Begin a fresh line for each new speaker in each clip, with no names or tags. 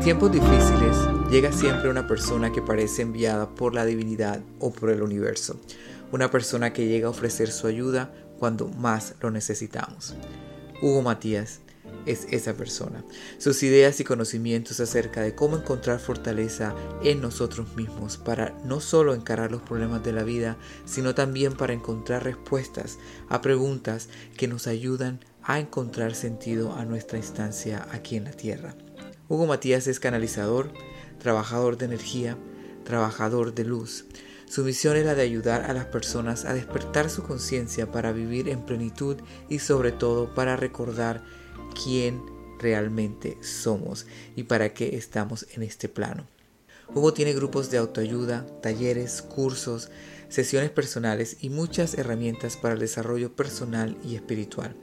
tiempos difíciles llega siempre una persona que parece enviada por la divinidad o por el universo, una persona que llega a ofrecer su ayuda cuando más lo necesitamos. Hugo Matías es esa persona. Sus ideas y conocimientos acerca de cómo encontrar fortaleza en nosotros mismos para no solo encarar los problemas de la vida, sino también para encontrar respuestas a preguntas que nos ayudan a encontrar sentido a nuestra instancia aquí en la Tierra. Hugo Matías es canalizador, trabajador de energía, trabajador de luz. Su misión es la de ayudar a las personas a despertar su conciencia para vivir en plenitud y sobre todo para recordar quién realmente somos y para qué estamos en este plano. Hugo tiene grupos de autoayuda, talleres, cursos, sesiones personales y muchas herramientas para el desarrollo personal y espiritual.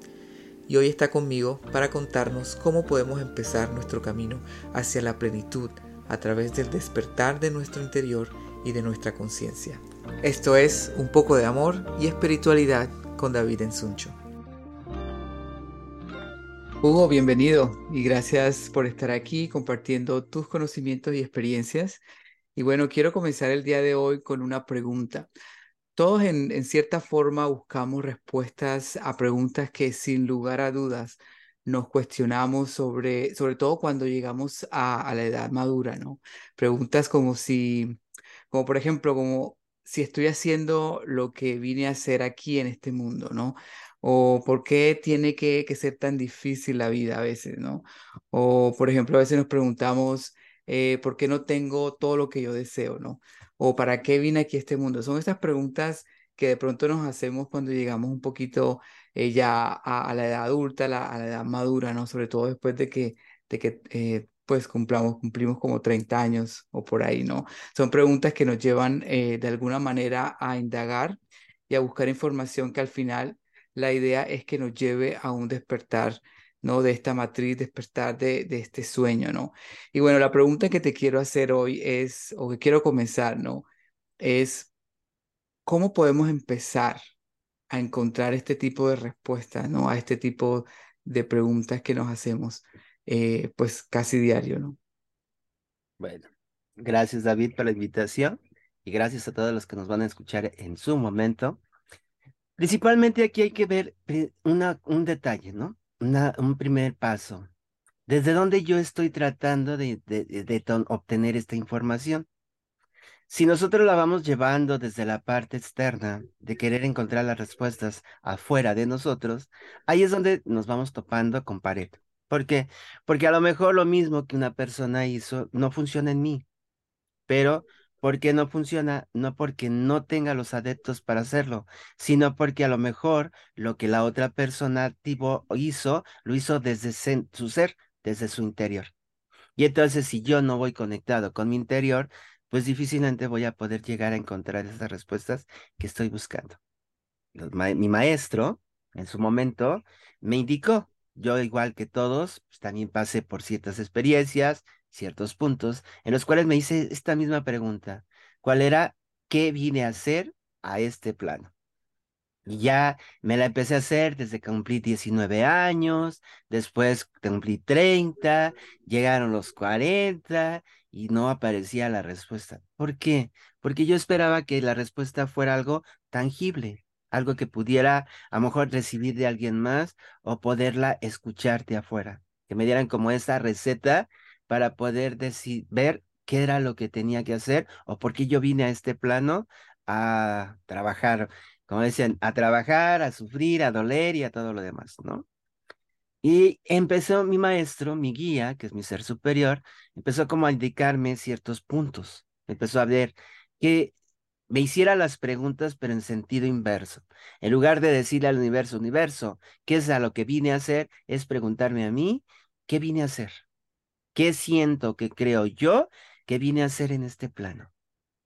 Y hoy está conmigo para contarnos cómo podemos empezar nuestro camino hacia la plenitud a través del despertar de nuestro interior y de nuestra conciencia. Esto es Un poco de amor y espiritualidad con David Ensuncho. Hugo, bienvenido y gracias por estar aquí compartiendo tus conocimientos y experiencias. Y bueno, quiero comenzar el día de hoy con una pregunta. Todos en, cierta forma buscamos respuestas a preguntas que sin lugar a dudas nos cuestionamos sobre, sobre todo cuando llegamos a, a la edad madura, ¿no? Preguntas como si, como por ejemplo, como si estoy haciendo lo que vine a hacer aquí en este mundo, ¿no? O por qué tiene que, que ser tan difícil la vida a veces, ¿no? O por ejemplo, a veces nos preguntamos, eh, ¿por qué no tengo todo lo que yo deseo, ¿no? O ¿para qué vine aquí este mundo? Son estas preguntas que de pronto nos hacemos cuando llegamos un poquito eh, ya a, la edad adulta, a la, edad madura, ¿no? Sobre todo después de que, de que eh, pues cumplamos, cumplimos como 30 años o por ahí, ¿no? Son preguntas que nos llevan de alguna manera a indagar y a buscar información que al final la idea es que nos lleve a un despertar, ¿no? De esta matriz, despertar de, de este sueño, ¿no? Y bueno, la pregunta que te quiero hacer hoy es, o que quiero comenzar, ¿no? Es, ¿cómo podemos empezar a encontrar este tipo de respuestas, ¿no? A este tipo de preguntas que nos hacemos, eh, pues casi diario, ¿no?
Bueno, gracias David por la invitación y gracias a todos los que nos van a escuchar en su momento. Principalmente aquí hay que ver una, un detalle, ¿no? Un primer paso. ¿Desde dónde yo estoy tratando de, de, de, obtener esta información? Si nosotros la vamos llevando desde la parte externa, de querer encontrar las respuestas afuera de nosotros, ahí es donde nos vamos topando con pared. ¿Por qué? Porque a lo mejor lo mismo que una persona hizo no funciona en mí, pero ¿Por qué no funciona? No porque no tenga los adeptos para hacerlo, sino porque a lo mejor lo que la otra persona hizo, lo hizo desde su ser, desde su interior. Y entonces si yo no voy conectado con mi interior, pues difícilmente voy a poder llegar a encontrar esas respuestas que estoy buscando. mi maestro, en su momento, me indicó, yo igual que todos, pues también pasé por ciertas experiencias, ciertos puntos en los cuales me hice esta misma pregunta. ¿Cuál era qué vine a hacer a este plano? Y ya me la empecé a hacer desde que cumplí 19 años, después cumplí 30, llegaron los 40 y no aparecía la respuesta. ¿Por qué? Porque yo esperaba que la respuesta fuera algo tangible, algo que pudiera a lo mejor recibir de alguien más o poderla escuchar de afuera, que me dieran como esa receta para poder ver qué era lo que tenía que hacer o por qué yo vine a este plano a trabajar, como decían, a trabajar, a sufrir, a doler y a todo lo demás, ¿no? Y empezó mi maestro, mi guía, que es mi ser superior, empezó como a indicarme ciertos puntos. Empezó a ver que me hiciera las preguntas, pero en sentido inverso. En lugar de decirle al universo, universo, ¿qué es a lo que vine a hacer? Es preguntarme a mí, ¿qué vine a hacer? ¿Qué siento que creo yo que vine a hacer en este plano,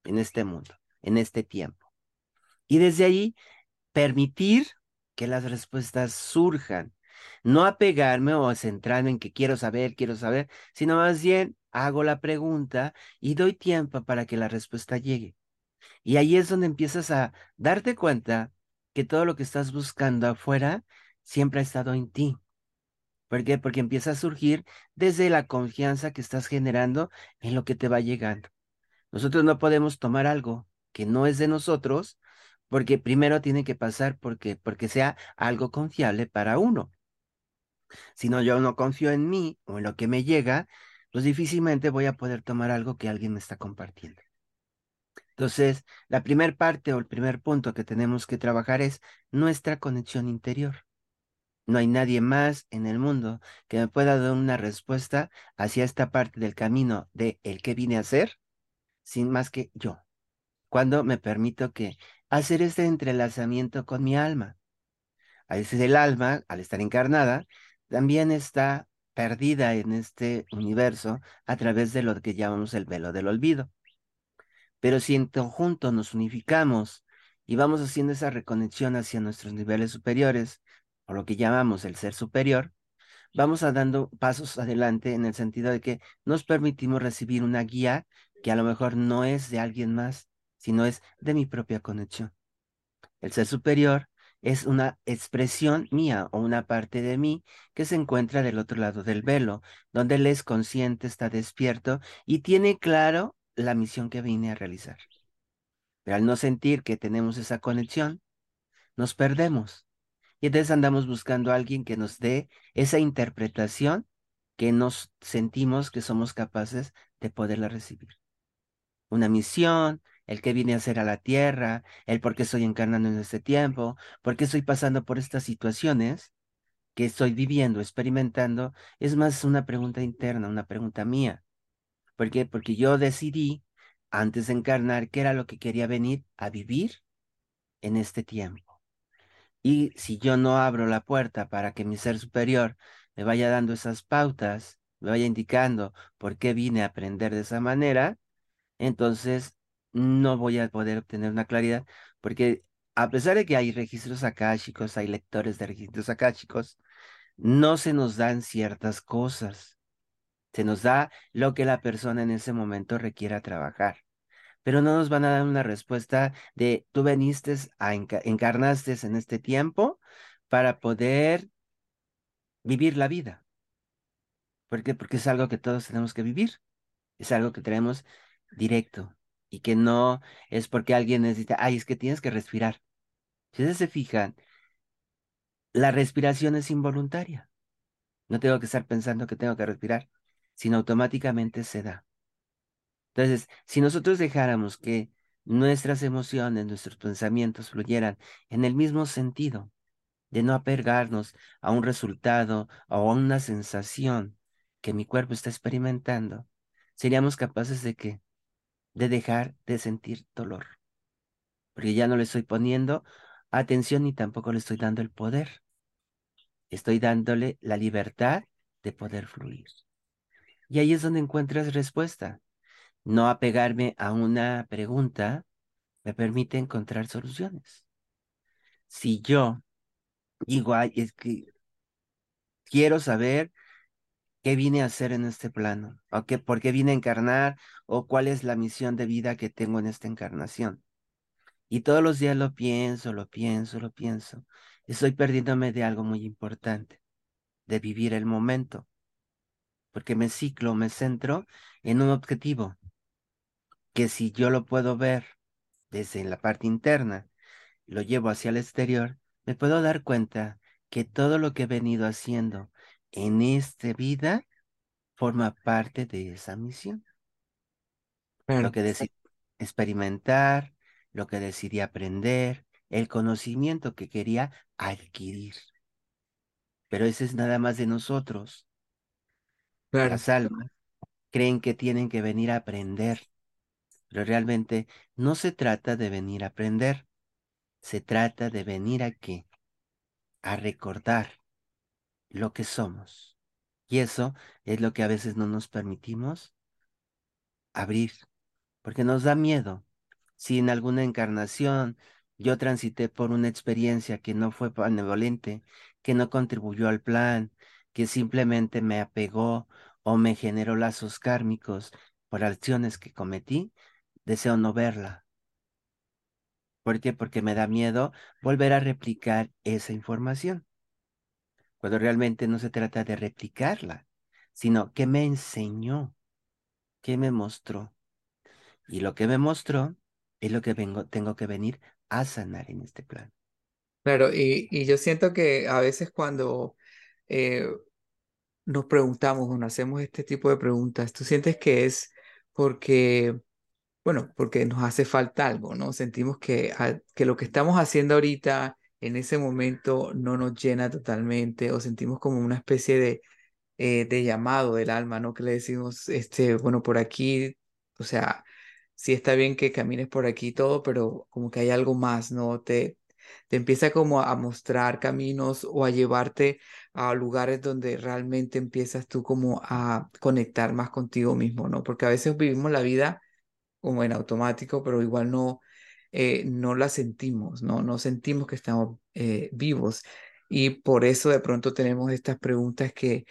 en este mundo, en este tiempo? Y desde ahí, permitir que las respuestas surjan. No apegarme o centrarme en que quiero saber, quiero saber, sino más bien hago la pregunta y doy tiempo para que la respuesta llegue. Y ahí es donde empiezas a darte cuenta que todo lo que estás buscando afuera siempre ha estado en ti. ¿Por qué? Porque empieza a surgir desde la confianza que estás generando en lo que te va llegando. Nosotros no podemos tomar algo que no es de nosotros porque primero tiene que pasar porque, porque sea algo confiable para uno. Si no, yo no confío en mí o en lo que me llega, pues difícilmente voy a poder tomar algo que alguien me está compartiendo. Entonces, la primera parte o el primer punto que tenemos que trabajar es nuestra conexión interior. No hay nadie más en el mundo que me pueda dar una respuesta hacia esta parte del camino de el que vine a hacer, sin más que yo. Cuando me permito que hacer este entrelazamiento con mi alma. A veces el alma, al estar encarnada, también está perdida en este universo a través de lo que llamamos el velo del olvido. Pero si en conjunto nos unificamos y vamos haciendo esa reconexión hacia nuestros niveles superiores, o lo que llamamos el ser superior, vamos a dando pasos adelante en el sentido de que nos permitimos recibir una guía que a lo mejor no es de alguien más, sino es de mi propia conexión. El ser superior es una expresión mía o una parte de mí que se encuentra del otro lado del velo, donde él es consciente, está despierto y tiene claro la misión que vine a realizar. Pero al no sentir que tenemos esa conexión, nos perdemos. Y entonces andamos buscando a alguien que nos dé esa interpretación que nos sentimos que somos capaces de poderla recibir. Una misión, el que vine a hacer a la tierra, el por qué estoy encarnando en este tiempo, por qué estoy pasando por estas situaciones que estoy viviendo, experimentando, es más una pregunta interna, una pregunta mía. ¿Por qué? Porque yo decidí antes de encarnar qué era lo que quería venir a vivir en este tiempo. Y si yo no abro la puerta para que mi ser superior me vaya dando esas pautas, me vaya indicando por qué vine a aprender de esa manera, entonces no voy a poder obtener una claridad, porque a pesar de que hay registros akáshicos, hay lectores de registros akáshicos, no se nos dan ciertas cosas. Se nos da lo que la persona en ese momento requiera trabajar. Pero no nos van a dar una respuesta de tú veniste a encarnaste en este tiempo para poder vivir la vida. ¿Por qué? Porque es algo que todos tenemos que vivir. Es algo que tenemos directo y que no es porque alguien necesita, ay, es que tienes que respirar. Si ustedes se fijan, la respiración es involuntaria. No tengo que estar pensando que tengo que respirar, sino automáticamente se da. Entonces, si nosotros dejáramos que nuestras emociones, nuestros pensamientos fluyeran en el mismo sentido, de no apegarnos a un resultado o a una sensación que mi cuerpo está experimentando, seríamos capaces de que de dejar de sentir dolor. Porque ya no le estoy poniendo atención ni tampoco le estoy dando el poder. Estoy dándole la libertad de poder fluir. Y ahí es donde encuentras respuesta. No apegarme a una pregunta me permite encontrar soluciones. Si yo digo, es que quiero saber qué vine a hacer en este plano, o qué, por qué vine a encarnar, o cuál es la misión de vida que tengo en esta encarnación. Y todos los días lo pienso, lo pienso, lo pienso. Estoy perdiéndome de algo muy importante, de vivir el momento, porque me ciclo, me centro en un objetivo, que si yo lo puedo ver desde la parte interna, lo llevo hacia el exterior, me puedo dar cuenta que todo lo que he venido haciendo en esta vida forma parte de esa misión. Lo que decidí experimentar, lo que decidí aprender, el conocimiento que quería adquirir. Pero ese es nada más de nosotros. Las almas creen que tienen que venir a aprender, pero realmente no se trata de venir a aprender, se trata de venir a qué? A recordar lo que somos. Y eso es lo que a veces no nos permitimos abrir, porque nos da miedo. Si en alguna encarnación yo transité por una experiencia que no fue benevolente, que no contribuyó al plan, que simplemente me apegó o me generó lazos kármicos por acciones que cometí, deseo no verla. ¿Por qué? Porque me da miedo volver a replicar esa información. cuando realmente no se trata de replicarla, sino que me enseñó, que me mostró. Y lo que me mostró es lo que vengo, tengo que venir a sanar en este plan.
Claro, y, y yo siento que a veces cuando eh, nos preguntamos o nos hacemos este tipo de preguntas, tú sientes que es porque, bueno, porque nos hace falta algo, ¿no? Sentimos que, que lo que estamos haciendo ahorita en ese momento no nos llena totalmente o sentimos como una especie de, eh, de llamado del alma, ¿no? Que le decimos, este, bueno, por aquí, o sea, sí está bien que camines por aquí todo, pero como que hay algo más, ¿no? Te, te empieza como a mostrar caminos o a llevarte a lugares donde realmente empiezas tú como a conectar más contigo mismo, ¿no? Porque a veces vivimos la vida como en automático, pero igual no, eh, no la sentimos, ¿no? No sentimos que estamos eh, vivos. Y por eso de pronto tenemos estas preguntas que,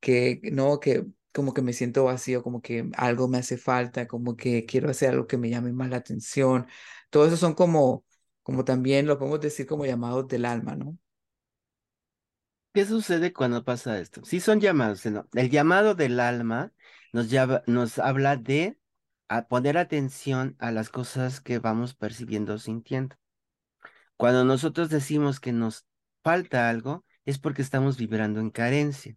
que, no, que como que me siento vacío, como que algo me hace falta, como que quiero hacer algo que me llame más la atención. Todo eso son como, como también lo podemos decir como llamados del alma, ¿no?
¿Qué sucede cuando pasa esto? Sí son llamados, ¿no? El llamado del alma nos, nos habla de a poner atención a las cosas que vamos percibiendo o sintiendo. Cuando nosotros decimos que nos falta algo, es porque estamos vibrando en carencia.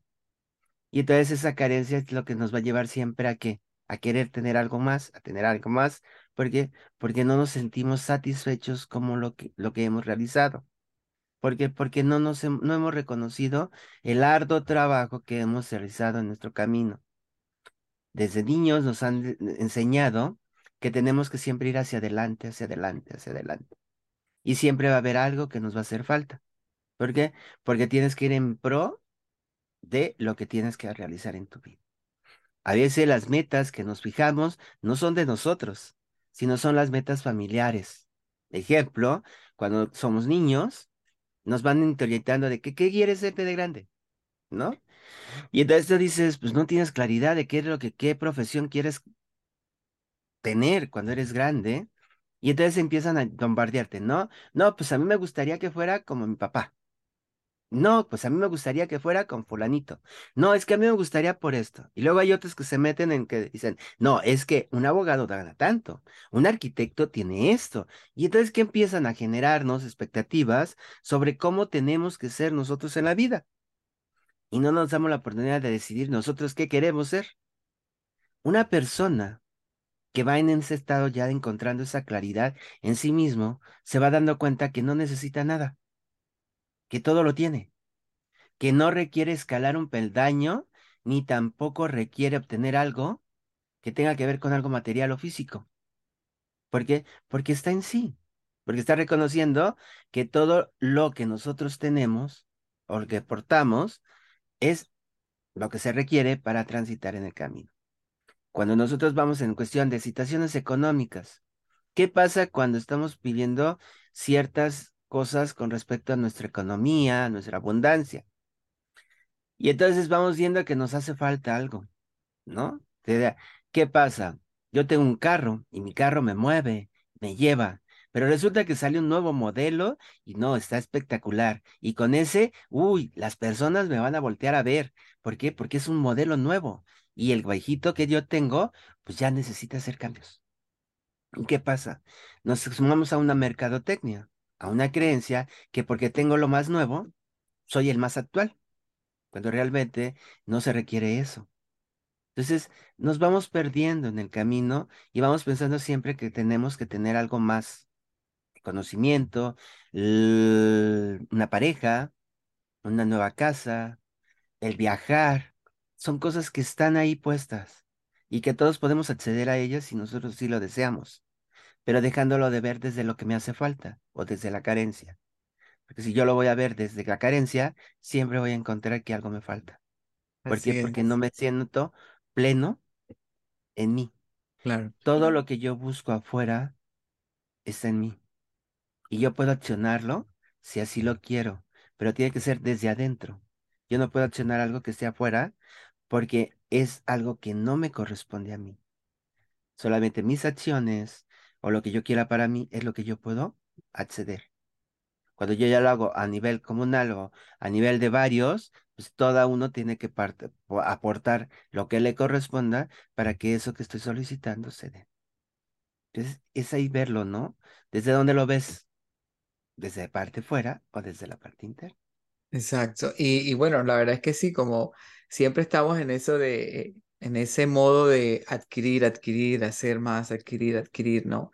Y entonces esa carencia es lo que nos va a llevar siempre a que a querer tener algo más, a tener algo más, porque porque no nos sentimos satisfechos como lo que lo que hemos realizado. Porque porque no nos no hemos reconocido el arduo trabajo que hemos realizado en nuestro camino. Desde niños nos han enseñado que tenemos que siempre ir hacia adelante, hacia adelante, hacia adelante. Y siempre va a haber algo que nos va a hacer falta. ¿Por qué? Porque tienes que ir en pro de lo que tienes que realizar en tu vida. A veces las metas que nos fijamos no son de nosotros, sino son las metas familiares. Ejemplo, cuando somos niños, nos van interiorizando de que, qué quieres ser de grande, ¿no? Y entonces tú dices, pues no tienes claridad de qué es lo que, qué profesión quieres tener cuando eres grande. Y entonces empiezan a bombardearte, ¿no? No, pues a mí me gustaría que fuera como mi papá. No, pues a mí me gustaría que fuera con fulanito. No, es que a mí me gustaría por esto. Y luego hay otros que se meten en que dicen, no, es que un abogado gana tanto, un arquitecto tiene esto. Y entonces que empiezan a generarnos expectativas sobre cómo tenemos que ser nosotros en la vida. Y no nos damos la oportunidad de decidir nosotros qué queremos ser. Una persona que va en ese estado ya encontrando esa claridad en sí mismo, se va dando cuenta que no necesita nada que todo lo tiene, que no requiere escalar un peldaño, ni tampoco requiere obtener algo que tenga que ver con algo material o físico. ¿Por qué? Porque está en sí, porque está reconociendo que todo lo que nosotros tenemos o que portamos es lo que se requiere para transitar en el camino. Cuando nosotros vamos en cuestión de situaciones económicas, ¿qué pasa cuando estamos pidiendo ciertas cosas con respecto a nuestra economía, a nuestra abundancia. Y entonces vamos viendo que nos hace falta algo, ¿no? ¿Qué pasa? Yo tengo un carro y mi carro me mueve, me lleva, pero resulta que sale un nuevo modelo y no, está espectacular. Y con ese, uy, las personas me van a voltear a ver. ¿Por qué? Porque es un modelo nuevo. Y el viejito que yo tengo, pues ya necesita hacer cambios. ¿Y qué pasa? Nos sumamos a una mercadotecnia a una creencia que porque tengo lo más nuevo, soy el más actual, cuando realmente no se requiere eso. Entonces, nos vamos perdiendo en el camino y vamos pensando siempre que tenemos que tener algo más, conocimiento, una pareja, una nueva casa, el viajar, son cosas que están ahí puestas y que todos podemos acceder a ellas si nosotros sí lo deseamos pero dejándolo de ver desde lo que me hace falta o desde la carencia. Porque si yo lo voy a ver desde la carencia, siempre voy a encontrar que algo me falta. ¿Por qué? Porque no me siento pleno en mí.
Claro.
Todo lo que yo busco afuera está en mí. Y yo puedo accionarlo si así lo quiero, pero tiene que ser desde adentro. Yo no puedo accionar algo que esté afuera porque es algo que no me corresponde a mí. Solamente mis acciones, o lo que yo quiera para mí es lo que yo puedo acceder. Cuando yo ya lo hago a nivel comunal o a nivel de varios, pues todo uno tiene que aportar lo que le corresponda para que eso que estoy solicitando se dé. Entonces, es ahí verlo, ¿no? ¿Desde dónde lo ves? ¿Desde parte fuera o desde la parte interna?
Exacto. Y, y bueno, la verdad es que sí, como siempre estamos en eso de, en ese modo de adquirir, adquirir, hacer más, adquirir, adquirir, ¿no?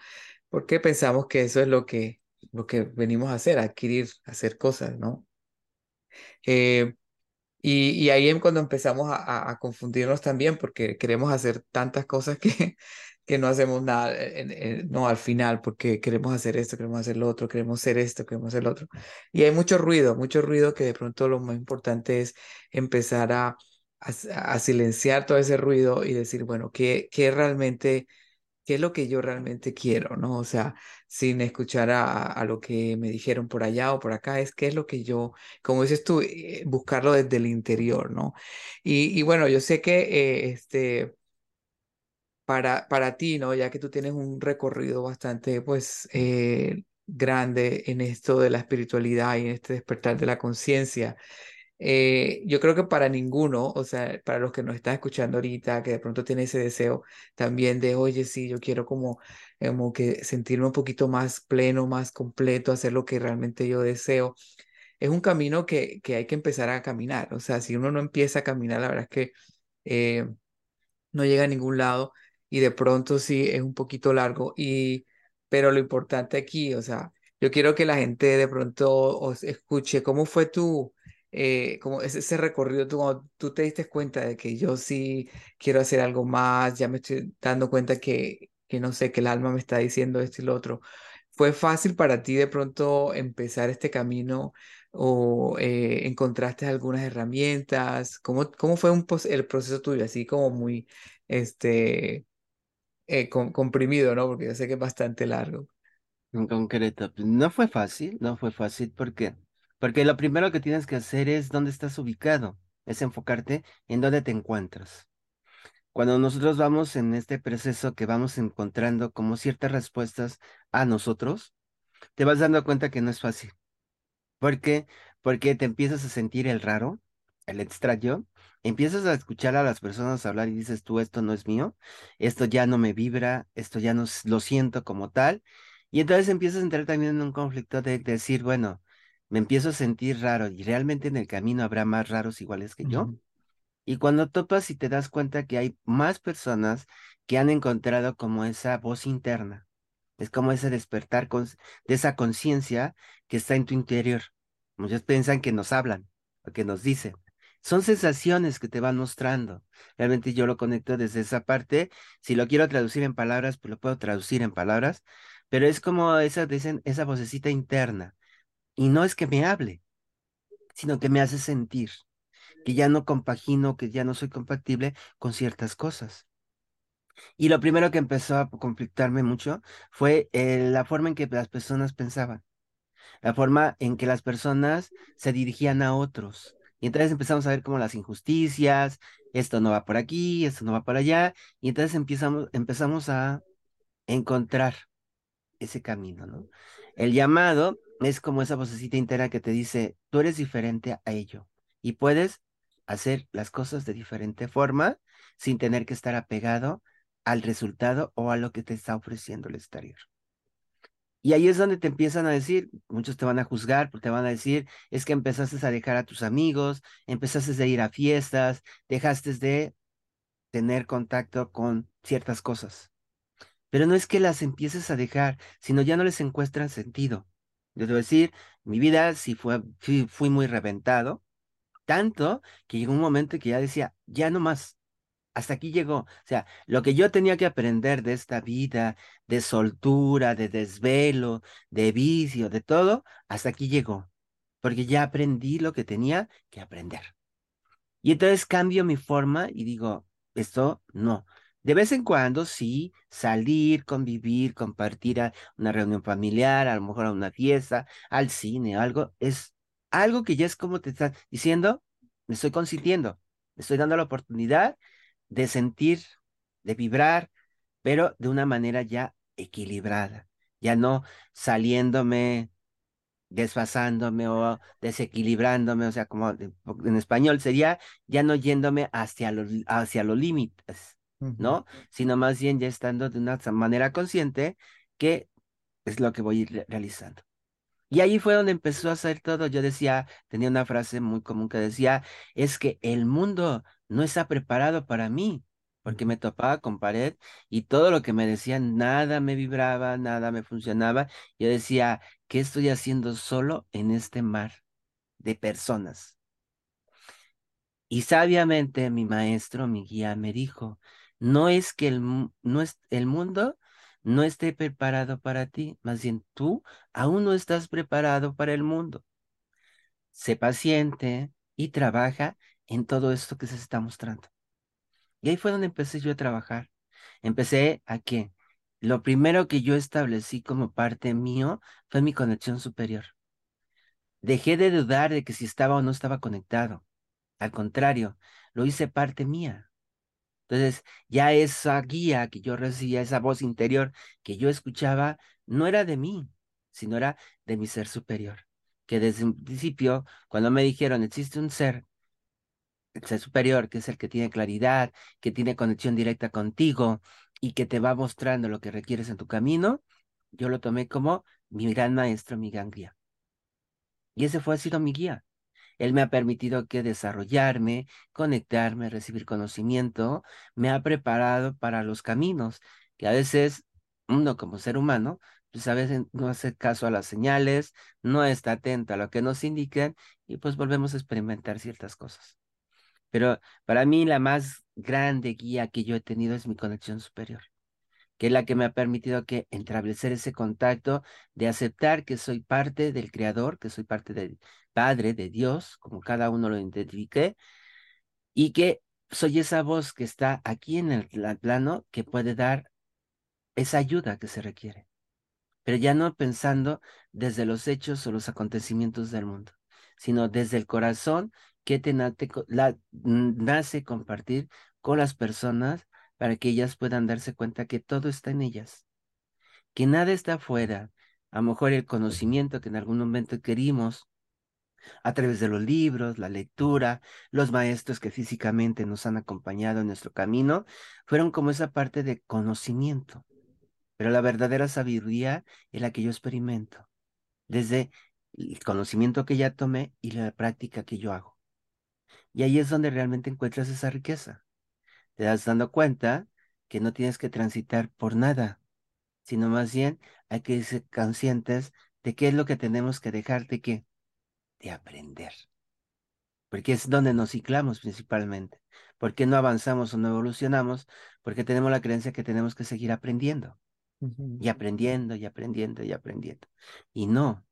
Porque pensamos que eso es lo que, lo que venimos a hacer, adquirir, hacer cosas, ¿no? Eh, y, y, ahí es cuando empezamos a, a, confundirnos también, porque queremos hacer tantas cosas que, que no hacemos nada, no al final, porque queremos hacer esto, queremos hacer lo otro, queremos hacer esto, queremos hacer lo otro. Y hay mucho ruido, mucho ruido que de pronto lo más importante es empezar a, a, silenciar todo ese ruido y decir, bueno, ¿qué, qué realmente, qué es lo que yo realmente quiero, ¿no? O sea, sin escuchar a, a, lo que me dijeron por allá o por acá, es qué es lo que yo, como dices tú, eh, buscarlo desde el interior, ¿no? Y, bueno, yo sé que eh, este para, para ti, ¿no? Ya que tú tienes un recorrido bastante, pues, eh, grande en esto de la espiritualidad y en este despertar de la conciencia. Eh, yo creo que para ninguno, o sea, para los que nos están escuchando ahorita, que de pronto tiene ese deseo también de, oye, sí, yo quiero como, como que sentirme un poquito más pleno, más completo, hacer lo que realmente yo deseo. Es un camino que, que hay que empezar a caminar. O sea, si uno no empieza a caminar, la verdad es que eh, no llega a ningún lado y de pronto sí es un poquito largo, y, pero lo importante aquí, o sea, yo quiero que la gente de pronto os escuche cómo fue tu, eh, como ese, ese recorrido, tú, tú te diste cuenta de que yo sí quiero hacer algo más, ya me estoy dando cuenta que, que no sé, que el alma me está diciendo esto y lo otro. ¿Fue fácil para ti de pronto empezar este camino o eh, encontraste algunas herramientas? ¿Cómo, cómo fue un, el proceso tuyo? Así como muy, este, eh, comprimido, ¿no? Porque yo sé que es bastante largo.
En concreto, pues, no fue fácil, no fue fácil porque, porque lo primero que tienes que hacer es dónde estás ubicado, es enfocarte en dónde te encuentras. Cuando nosotros vamos en este proceso que vamos encontrando como ciertas respuestas a nosotros, te vas dando cuenta que no es fácil. ¿Por qué? Porque te empiezas a sentir el raro, el extraño, empiezas a escuchar a las personas hablar y dices tú, esto no es mío, esto ya no me vibra, esto ya no lo siento como tal, y entonces empiezas a entrar también en un conflicto de, decir, bueno, me empiezo a sentir raro y realmente en el camino habrá más raros iguales que yo. Y cuando topas y te das cuenta que hay más personas que han encontrado como esa voz interna, es como ese despertar de esa conciencia que está en tu interior. Muchos piensan que nos hablan o que nos dicen, son sensaciones que te van mostrando. Realmente yo lo conecto desde esa parte. Si lo quiero traducir en palabras, pues lo puedo traducir en palabras, pero es como esa, dicen, esa vocecita interna. Y no es que me hable, sino que me hace sentir que ya no compagino, que ya no soy compatible con ciertas cosas. Y lo primero que empezó a conflictarme mucho fue eh, la forma en que las personas pensaban, la forma en que las personas se dirigían a otros. Y entonces empezamos a ver como las injusticias, esto no va por aquí, esto no va por allá, y entonces empezamos, empezamos a encontrar ese camino, ¿no? El llamado es como esa vocecita interna que te dice, tú eres diferente a ello y puedes hacer las cosas de diferente forma sin tener que estar apegado al resultado o a lo que te está ofreciendo el exterior. Y ahí es donde te empiezan a decir, muchos te van a juzgar, te van a decir, es que empezaste a dejar a tus amigos, empezaste a ir a fiestas, dejaste de tener contacto con ciertas cosas. Pero no es que las empieces a dejar, sino ya no les encuentran sentido. Yo a decir, mi vida sí fue, fui muy reventado, tanto que llegó un momento que ya decía, ya no más, hasta aquí llegó. O sea, lo que yo tenía que aprender de esta vida, de soltura, de desvelo, de vicio, de todo, hasta aquí llegó. Porque ya aprendí lo que tenía que aprender. Y entonces cambio mi forma y digo, esto no. De vez en cuando sí, salir, convivir, compartir a una reunión familiar, a lo mejor a una fiesta, al cine, algo, es algo que ya es como te están diciendo, me estoy consintiendo, me estoy dando la oportunidad de sentir, de vibrar, pero de una manera ya equilibrada, ya no saliéndome desfasándome o desequilibrándome, o sea, como en español sería ya no yéndome hacia los, hacia los límites, ¿no? Sino más bien ya estando de una manera consciente que es lo que voy a ir realizando. Y ahí fue donde empezó a hacer todo. Yo decía, tenía una frase muy común que decía, es que el mundo no está preparado para mí, porque me topaba con pared y todo lo que me decían, nada me vibraba, nada me funcionaba. Yo decía, ¿qué estoy haciendo solo en este mar de personas? Y sabiamente mi maestro, mi guía, me dijo, no es que el, no es, el mundo no esté preparado para ti, más bien tú aún no estás preparado para el mundo. Sé paciente y trabaja en todo esto que se está mostrando. Y ahí fue donde empecé yo a trabajar. Empecé a que lo primero que yo establecí como parte mío fue mi conexión superior. Dejé de dudar de que si estaba o no estaba conectado. Al contrario, lo hice parte mía. Entonces, ya esa guía que yo recibía, esa voz interior que yo escuchaba, no era de mí, sino era de mi ser superior. Que desde un principio, cuando me dijeron, existe un ser ser superior, que es el que tiene claridad, que tiene conexión directa contigo y que te va mostrando lo que requieres en tu camino, yo lo tomé como mi gran maestro, mi gran guía. Y ese fue, ha sido mi guía. Él me ha permitido que desarrollarme, conectarme, recibir conocimiento, me ha preparado para los caminos, que a veces uno como ser humano, pues a veces no hace caso a las señales, no está atento a lo que nos indican y pues volvemos a experimentar ciertas cosas. Pero para mí la más grande guía que yo he tenido es mi conexión superior, que es la que me ha permitido que establecer ese contacto de aceptar que soy parte del Creador, que soy parte del Padre, de Dios, como cada uno lo identifique, y que soy esa voz que está aquí en el plano que puede dar esa ayuda que se requiere, pero ya no pensando desde los hechos o los acontecimientos del mundo, sino desde el corazón que te nace compartir con las personas para que ellas puedan darse cuenta que todo está en ellas, que nada está afuera. A lo mejor el conocimiento que en algún momento querimos a través de los libros, la lectura, los maestros que físicamente nos han acompañado en nuestro camino, fueron como esa parte de conocimiento. Pero la verdadera sabiduría es la que yo experimento, desde el conocimiento que ya tomé y la práctica que yo hago. Y ahí es donde realmente encuentras esa riqueza. Te das dando cuenta que no tienes que transitar por nada, sino más bien hay que ser conscientes de qué es lo que tenemos que dejar de qué, de aprender. Porque es donde nos ciclamos principalmente. porque no avanzamos o no evolucionamos? Porque tenemos la creencia que tenemos que seguir aprendiendo. Y aprendiendo y aprendiendo y aprendiendo. Y no,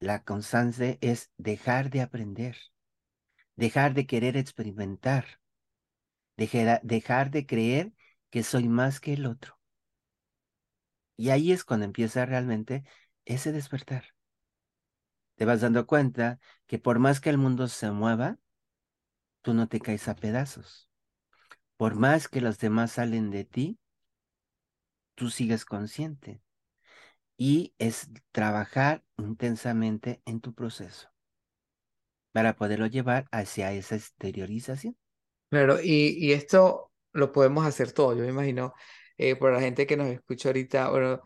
la constancia es dejar de aprender dejar de querer experimentar, dejar, dejar de creer que soy más que el otro. Y ahí es cuando empieza realmente ese despertar. Te vas dando cuenta que por más que el mundo se mueva, tú no te caes a pedazos. Por más que los demás salen de ti, tú sigues consciente. Y es trabajar intensamente en tu proceso para poderlo llevar hacia esa exteriorización.
Claro, y, y esto lo podemos hacer todos. Yo me imagino, eh, por la gente que nos escucha ahorita, bueno,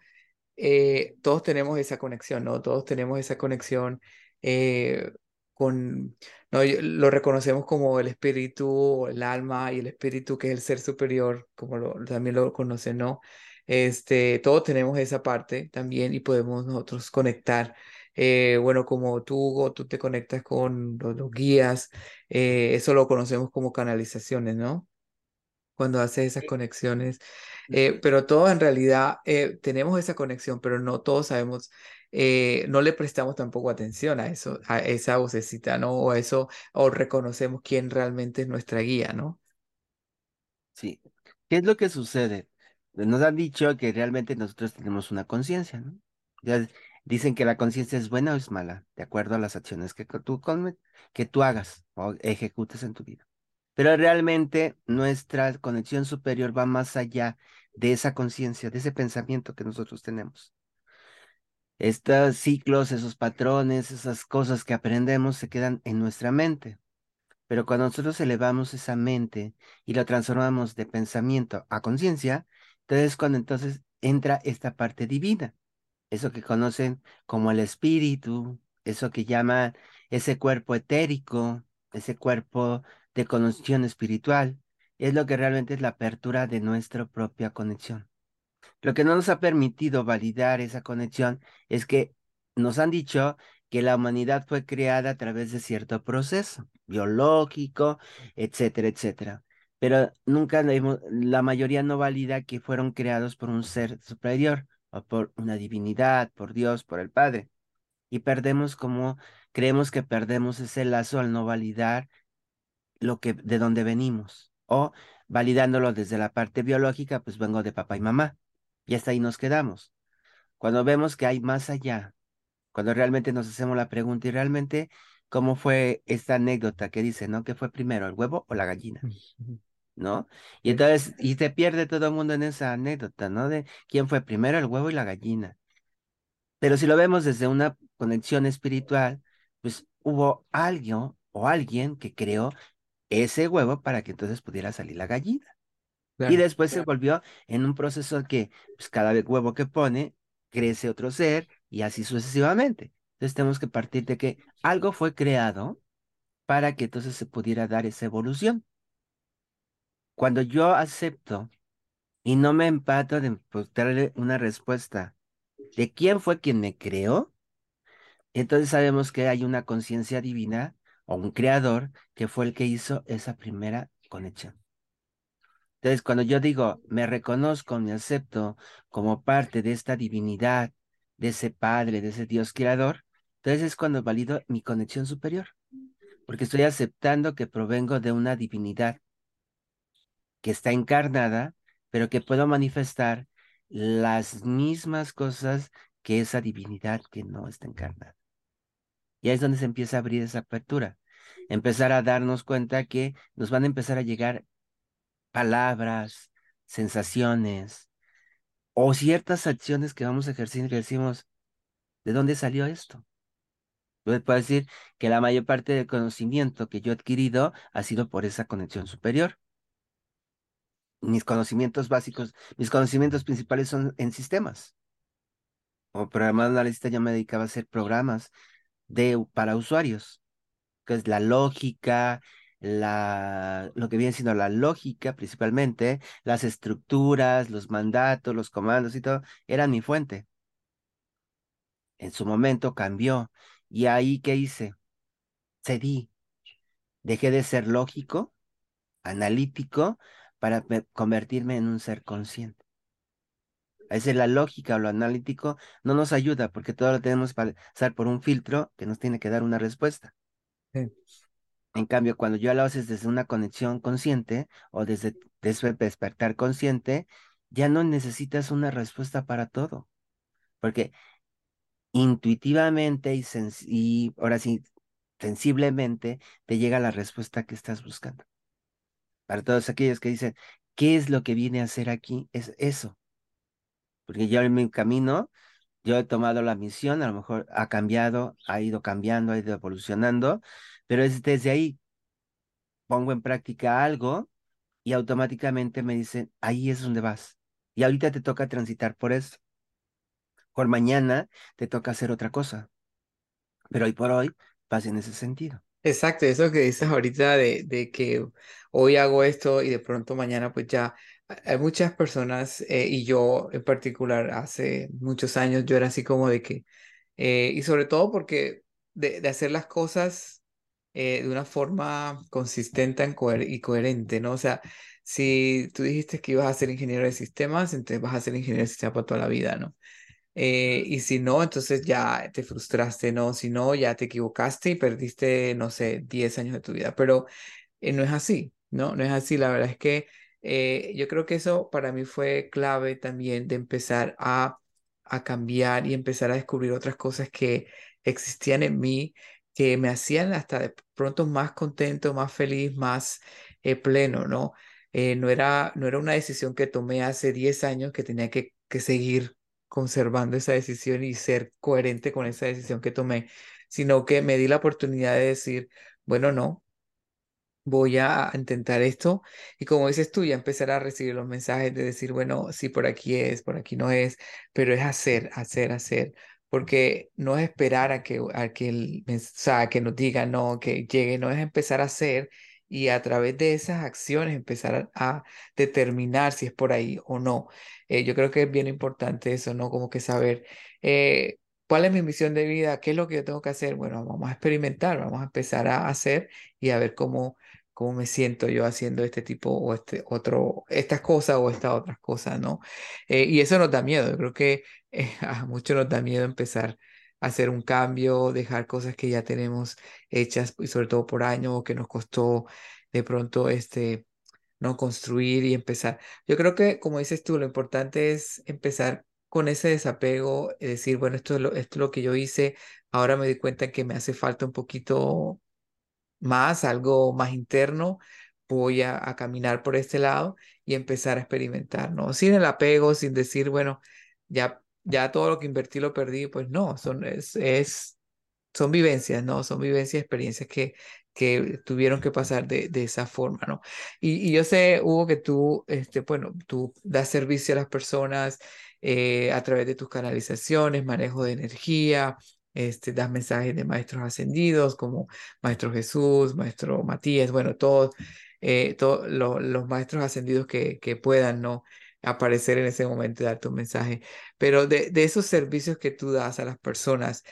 eh, todos tenemos esa conexión, ¿no? Todos tenemos esa conexión eh, con, no, lo reconocemos como el espíritu, el alma y el espíritu que es el ser superior, como lo, también lo conocen, ¿no? Este, todos tenemos esa parte también y podemos nosotros conectar eh, bueno, como tú tú te conectas con los, guías, eh, eso lo conocemos como canalizaciones, ¿no? Cuando haces esas conexiones. Eh, pero todos en realidad tenemos esa conexión, pero no todos sabemos, no le prestamos tampoco atención a eso, a esa vocecita, ¿no? O a eso, o reconocemos quién realmente es nuestra guía, ¿no?
Sí. ¿Qué es lo que sucede? Nos han dicho que realmente nosotros tenemos una conciencia, ¿no? Dicen que la conciencia es buena o es mala, de acuerdo a las acciones que tú, que tú hagas o ejecutes en tu vida. Pero realmente nuestra conexión superior va más allá de esa conciencia, de ese pensamiento que nosotros tenemos. Estos ciclos, esos patrones, esas cosas que aprendemos se quedan en nuestra mente. Pero cuando nosotros elevamos esa mente y lo transformamos de pensamiento a conciencia, entonces cuando entonces entra esta parte divina, eso que conocen como el espíritu, eso que llaman ese cuerpo etérico, ese cuerpo de conexión espiritual, es lo que realmente es la apertura de nuestra propia conexión. Lo que no nos ha permitido validar esa conexión es que nos han dicho que la humanidad fue creada a través de cierto proceso biológico, etcétera, etcétera. Pero nunca la mayoría no valida que fueron creados por un ser superior o por una divinidad, por Dios, por el Padre. Y perdemos como creemos que perdemos ese lazo al no validar lo que de dónde venimos o validándolo desde la parte biológica, pues vengo de papá y mamá. Y hasta ahí nos quedamos. Cuando vemos que hay más allá, cuando realmente nos hacemos la pregunta y realmente cómo fue esta anécdota que dice, ¿no? ¿Qué fue primero, el huevo o la gallina? ¿No? Y entonces, y se pierde todo el mundo en esa anécdota, ¿no? De quién fue primero, el huevo y la gallina. Pero si lo vemos desde una conexión espiritual, pues hubo alguien o alguien que creó ese huevo para que entonces pudiera salir la gallina. y después se volvió en un proceso que pues, cada huevo que pone crece otro ser y así sucesivamente. Entonces tenemos que partir de que algo fue creado para que entonces se pudiera dar esa evolución. Cuando yo acepto y no me empato de darle una respuesta de quién fue quien me creó, entonces sabemos que hay una conciencia divina o un creador que fue el que hizo esa primera conexión. Entonces, cuando yo digo, me reconozco, me acepto como parte de esta divinidad, de ese Padre, de ese Dios creador, entonces es cuando valido mi conexión superior, porque estoy aceptando que provengo de una divinidad que está encarnada, pero que puedo manifestar las mismas cosas que esa divinidad que no está encarnada. Y ahí es donde se empieza a abrir esa apertura, empezar a darnos cuenta que nos van a empezar a llegar palabras, sensaciones o ciertas acciones que vamos a ejercer y decimos, ¿de dónde salió esto? Yo puedo decir que la mayor parte del conocimiento que yo he adquirido ha sido por esa conexión superior. Mis conocimientos básicos, mis conocimientos principales son en sistemas. Como programador analista ya me dedicaba a hacer programas de, para usuarios, que es la lógica, la, lo que viene siendo la lógica principalmente, las estructuras, los mandatos, los comandos y todo, eran mi fuente. En su momento cambió. Y ahí, ¿qué hice? Cedí. Dejé de ser lógico, analítico, para convertirme en un ser consciente. A veces la lógica o lo analítico no nos ayuda porque todo lo tenemos que pasar por un filtro que nos tiene que dar una respuesta. En cambio, cuando yo lo haces desde una conexión consciente o desde, desde despertar consciente, ya no necesitas una respuesta para todo. Porque intuitivamente y, y ahora sí, sensiblemente te llega la respuesta que estás buscando. Para todos aquellos que dicen, ¿qué es lo que viene a hacer aquí? Es eso porque yo en mi camino, yo he tomado la misión, a lo mejor ha cambiado, ha ido cambiando, ha ido evolucionando, pero es desde ahí, pongo en práctica algo y automáticamente me dicen, ahí es donde vas. Y ahorita te toca transitar por eso. Por mañana te toca hacer otra cosa. Pero hoy por hoy vas en ese sentido.
Exacto, eso que dices ahorita de, de que hoy hago esto y de pronto mañana pues ya hay muchas personas, eh, y yo en particular, hace muchos años, yo era así como de que, eh, y sobre todo porque de, de hacer las cosas eh, de una forma consistente y coherente, ¿no? O sea, si tú dijiste que ibas a ser ingeniero de sistemas, entonces vas a ser ingeniero de sistemas para toda la vida, ¿no? Y si no, entonces ya te frustraste, ¿no? Si no, ya te equivocaste y perdiste, no sé, 10 años de tu vida, pero no es así, ¿no? No es así, la verdad es que eh, yo creo que eso para mí fue clave también de empezar a, a cambiar y empezar a descubrir otras cosas que existían en mí que me hacían hasta de pronto más contento, más feliz, más eh, pleno, ¿no? Eh, no, era, no era una decisión que tomé hace 10 años que tenía que, que seguir conservando esa decisión y ser coherente con esa decisión que tomé, sino que me di la oportunidad de decir, bueno, no, voy a intentar esto. Y como dices tú, ya empezar a recibir los mensajes de decir, bueno, sí, por aquí es, por aquí no es, pero es hacer, hacer, hacer. Porque no es esperar a que, a que, el, o que nos diga, no, que llegue, no es empezar a hacer y a través de esas acciones empezar a, determinar si es por ahí o no. Eh, yo creo que es bien importante eso, ¿no? Como que saber eh, cuál es mi misión de vida, qué es lo que yo tengo que hacer. Bueno, vamos a experimentar, vamos a empezar a hacer y a ver cómo, cómo me siento yo haciendo este tipo o este otro, estas cosas o estas otras cosas, ¿no? Eh, y eso nos da miedo. Yo creo que a muchos nos da miedo empezar hacer un cambio, dejar cosas que ya tenemos hechas y sobre todo por años o que nos costó de pronto este, no construir y empezar. Yo creo que, como dices tú, lo importante es empezar con ese desapego, y decir, bueno, esto es, lo, esto es lo que yo hice, ahora me di cuenta que me hace falta un poquito más, algo más interno, voy a, a, caminar por este lado y empezar a experimentar, ¿no? Sin el apego, sin decir, bueno, ya ya todo lo que invertí lo perdí, pues no, son, es, es, son vivencias, ¿no? Son vivencias, experiencias que, que tuvieron que pasar de, de esa forma, ¿no? Y, y, yo sé, Hugo, que tú, este, bueno, tú das servicio a las personas eh, a través de tus canalizaciones, manejo de energía, este, das mensajes de maestros ascendidos como Maestro Jesús, Maestro Matías, bueno, todos, eh, todos los maestros ascendidos que, que puedan, ¿no? Aparecer en ese momento y dar tu mensaje. Pero de, de, esos servicios que tú das a las personas,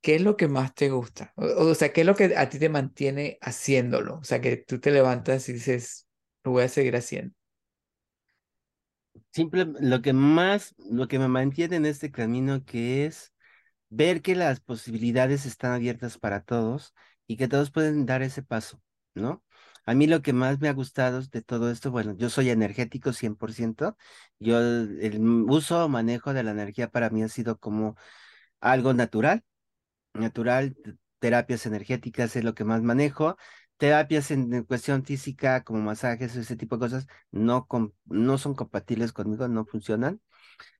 ¿qué es lo que más te gusta? O, o, sea, ¿qué es lo que a ti te mantiene haciéndolo? O sea, que tú te levantas y dices, lo voy a seguir haciendo.
Simple, lo que más, lo que me mantiene en este camino que es ver que las posibilidades están abiertas para todos y que todos pueden dar ese paso, ¿no? A mí lo que más me ha gustado de todo esto, bueno, yo soy energético 100%, yo el uso o manejo de la energía para mí ha sido como algo natural, natural, terapias energéticas es lo que más manejo, terapias en, cuestión física como masajes, ese tipo de cosas, no, no son compatibles conmigo, no funcionan.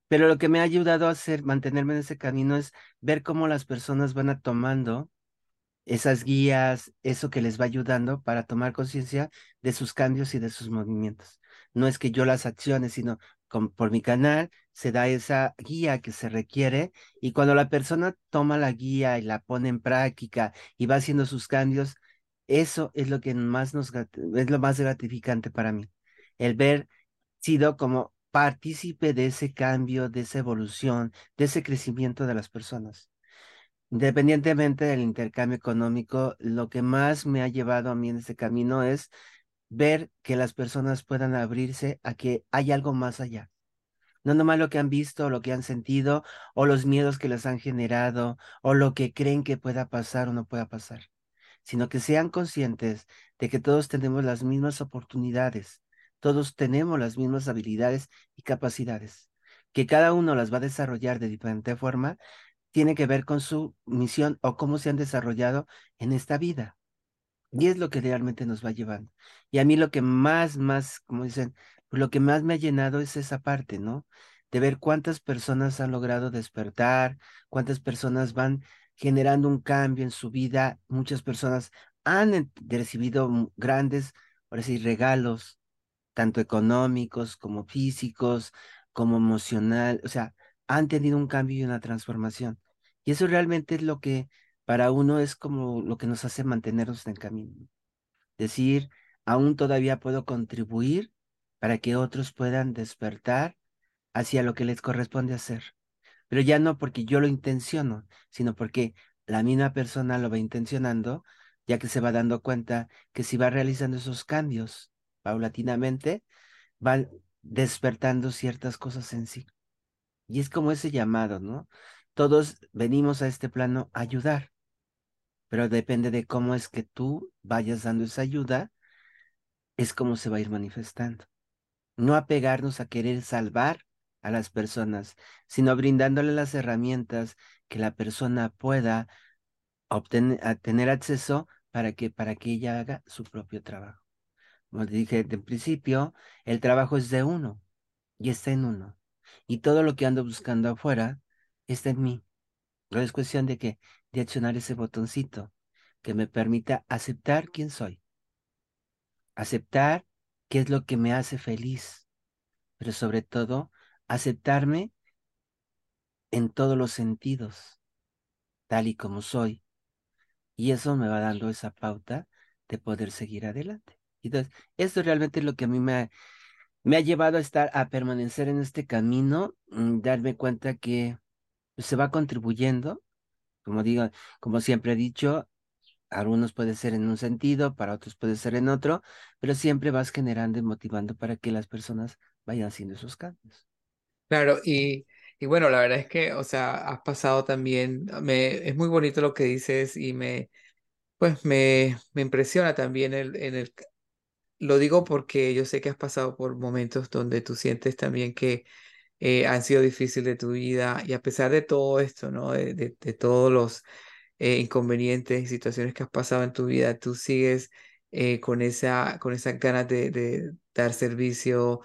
Pero lo que me ha ayudado a hacer, mantenerme en ese camino es ver cómo las personas van a tomando esas guías, eso que les va ayudando para tomar conciencia de sus cambios y de sus movimientos. No es que yo las acciones, sino por mi canal se da esa guía que se requiere y cuando la persona toma la guía y la pone en práctica y va haciendo sus cambios, eso es lo que más nos es lo más gratificante para mí. El ver sido como partícipe de ese cambio, de esa evolución, de ese crecimiento de las personas. Independientemente del intercambio económico, lo que más me ha llevado a mí en este camino es ver que las personas puedan abrirse a que hay algo más allá. No nomás lo que han visto, lo que han sentido, o los miedos que les han generado, o lo que creen que pueda pasar o no pueda pasar, sino que sean conscientes de que todos tenemos las mismas oportunidades, todos tenemos las mismas habilidades y capacidades, que cada uno las va a desarrollar de diferente forma tiene que ver con su misión o cómo se han desarrollado en esta vida. Y es lo que realmente nos va llevando. Y a mí lo que más, más, como dicen, lo que más me ha llenado es esa parte, ¿no? De ver cuántas personas han logrado despertar, cuántas personas van generando un cambio en su vida. Muchas personas han recibido grandes, ahora sí, regalos, tanto económicos como físicos, como emocional. O sea, han tenido un cambio y una transformación. Y eso realmente es lo que para uno es como lo que nos hace mantenernos en el camino. Decir, aún todavía puedo contribuir para que otros puedan despertar hacia lo que les corresponde hacer. Pero ya no porque yo lo intenciono, sino porque la misma persona lo va intencionando, ya que se va dando cuenta que si va realizando esos cambios paulatinamente, van despertando ciertas cosas en sí. Y es como ese llamado, ¿no? Todos venimos a este plano a ayudar, pero depende de cómo es que tú vayas dando esa ayuda, es como se va a ir manifestando. No apegarnos a querer salvar a las personas, sino brindándole las herramientas que la persona pueda obtener, tener acceso para que, para que ella haga su propio trabajo. Como dije en principio, el trabajo es de uno y está en uno. Y todo lo que ando buscando afuera está en mí. No es cuestión de que de accionar ese botoncito que me permita aceptar quién soy. Aceptar qué es lo que me hace feliz, pero sobre todo aceptarme en todos los sentidos, tal y como soy. Y eso me va dando esa pauta de poder seguir adelante. Entonces, esto realmente es lo que a mí me me ha llevado a estar, a permanecer en este camino, mm, darme cuenta que se va contribuyendo, como digo, como siempre he dicho, algunos puede ser en un sentido, para otros puede ser en otro, pero siempre vas generando y motivando para que las personas vayan haciendo esos cambios.
Claro, y, y bueno, la verdad es que, o sea, has pasado también, me, es muy bonito lo que dices y me, pues me, me impresiona también el, en el, lo digo porque yo sé que has pasado por momentos donde tú sientes también que eh, han sido difíciles de tu vida y a pesar de todo esto, ¿no? De, de, todos los eh, inconvenientes y situaciones que has pasado en tu vida, tú sigues eh, con esa, con esas ganas de, de dar servicio,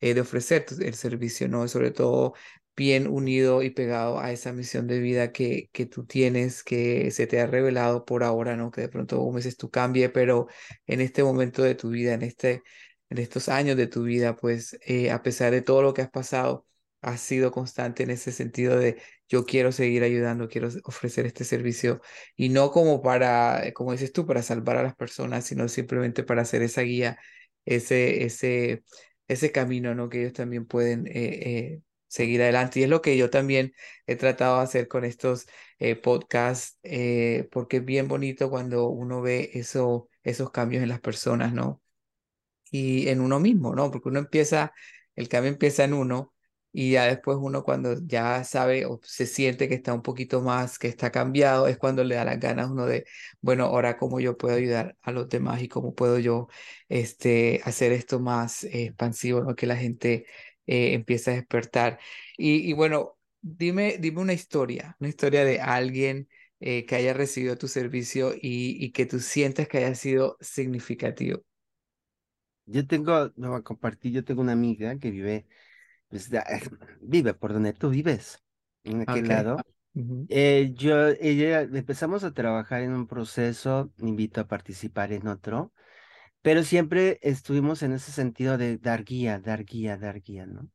de ofrecer el servicio, ¿no? sobre todo bien unido y pegado a esa misión de vida que, que tú tienes, que se te ha revelado por ahora, ¿no? Que de pronto, como dices, tú cambie, pero en este momento de tu vida, en, este, en estos años de tu vida, pues eh, a pesar de todo lo que has pasado, has sido constante en ese sentido de yo quiero seguir ayudando, quiero ofrecer este servicio y no como para, como dices tú, para salvar a las personas, sino simplemente para hacer esa guía, ese, ese, ese camino, ¿no? Que ellos también pueden eh, eh, seguir adelante. Y es lo que yo también he tratado de hacer con estos eh, podcasts, eh, porque es bien bonito cuando uno ve eso, esos cambios en las personas, ¿no? Y en uno mismo, ¿no? Porque uno empieza, el cambio empieza en uno y ya después uno cuando ya sabe o se siente que está un poquito más, que está cambiado, es cuando le da las ganas uno de, bueno, ahora cómo yo puedo ayudar a los demás y cómo puedo yo este, hacer esto más eh, expansivo, ¿no? Que la gente eh, empieza a despertar. Y, y, bueno, dime, dime una historia, una historia de alguien eh, que haya recibido tu servicio y, y, que tú sientas que haya sido significativo.
Yo tengo, no voy a compartir, yo tengo una amiga que vive, pues, vive por donde tú vives, en aquel okay. lado. Uh -huh. eh, yo, ella, empezamos a trabajar en un proceso, me invito a participar en otro, pero siempre estuvimos en ese sentido de dar guía, dar guía, dar guía, ¿no?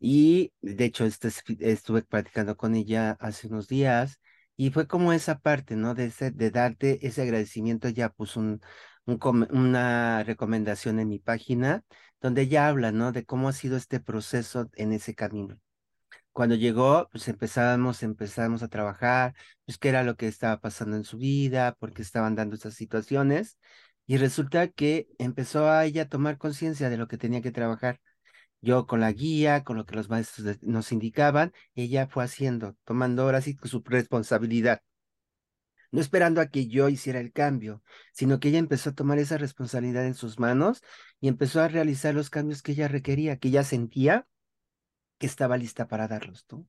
Y de hecho, este, estuve platicando con ella hace unos días y fue como esa parte, ¿no? De, ese, de darte ese agradecimiento, ya puso un, un, una recomendación en mi página donde ella habla, ¿no? De cómo ha sido este proceso en ese camino. Cuando llegó, pues empezábamos, empezábamos a trabajar, pues qué era lo que estaba pasando en su vida, por qué estaban dando esas situaciones. Y resulta que empezó a ella a tomar conciencia de lo que tenía que trabajar. Yo con la guía, con lo que los maestros nos indicaban, ella fue haciendo, tomando ahora sí su responsabilidad. No esperando a que yo hiciera el cambio, sino que ella empezó a tomar esa responsabilidad en sus manos y empezó a realizar los cambios que ella requería, que ella sentía que estaba lista para darlos, ¿no?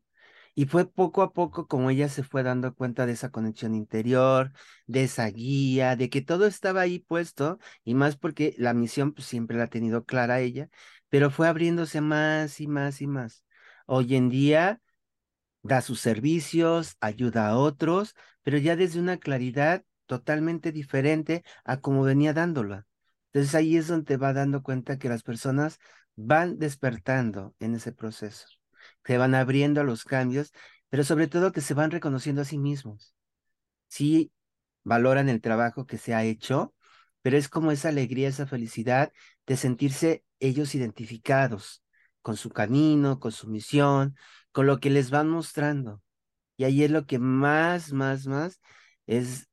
Y fue poco a poco como ella se fue dando cuenta de esa conexión interior, de esa guía, de que todo estaba ahí puesto, y más porque la misión pues, siempre la ha tenido clara ella, pero fue abriéndose más y más y más. Hoy en día da sus servicios, ayuda a otros, pero ya desde una claridad totalmente diferente a como venía dándola. Entonces ahí es donde va dando cuenta que las personas van despertando en ese proceso se van abriendo a los cambios, pero sobre todo que se van reconociendo a sí mismos. Sí valoran el trabajo que se ha hecho, pero es como esa alegría, esa felicidad de sentirse ellos identificados con su camino, con su misión, con lo que les van mostrando. Y ahí es lo que más, más, más es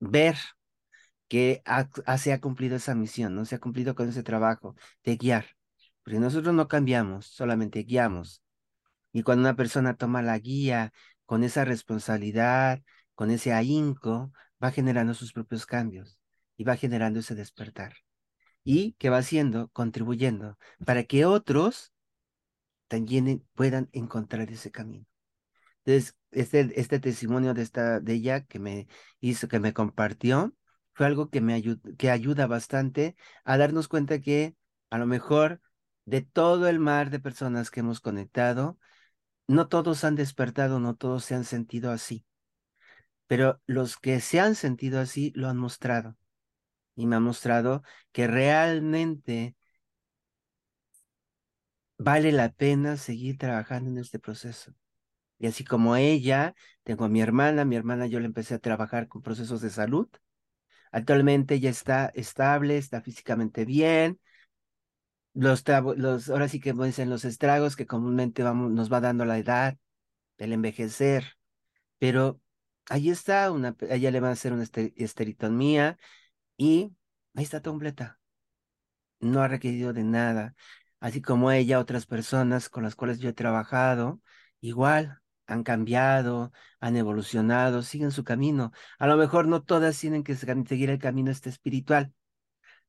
ver que se ha cumplido esa misión, ¿no? Se ha cumplido con ese trabajo de guiar. Porque nosotros no cambiamos, solamente guiamos. Y cuando una persona toma la guía con esa responsabilidad, con ese ahínco, va generando sus propios cambios y va generando ese despertar. Y que va haciendo, contribuyendo, para que otros también puedan encontrar ese camino. Entonces, este, este testimonio de, esta, de ella que me hizo, que me compartió, fue algo que me ayuda, que ayuda bastante a darnos cuenta que a lo mejor de todo el mar de personas que hemos conectado, no todos han despertado, no todos se han sentido así, pero los que se han sentido así lo han mostrado y me ha mostrado que realmente vale la pena seguir trabajando en este proceso. Y así como ella, tengo a mi hermana, mi hermana yo le empecé a trabajar con procesos de salud. Actualmente ella está estable, está físicamente bien. Los, los ahora sí que dicen los estragos que comúnmente vamos, nos va dando la edad, el envejecer. Pero ahí está, una, ella le va a hacer una esteritomía y ahí está completa. No ha requerido de nada. Así como ella, otras personas con las cuales yo he trabajado, igual han cambiado, han evolucionado, siguen su camino. A lo mejor no todas tienen que seguir el camino este espiritual,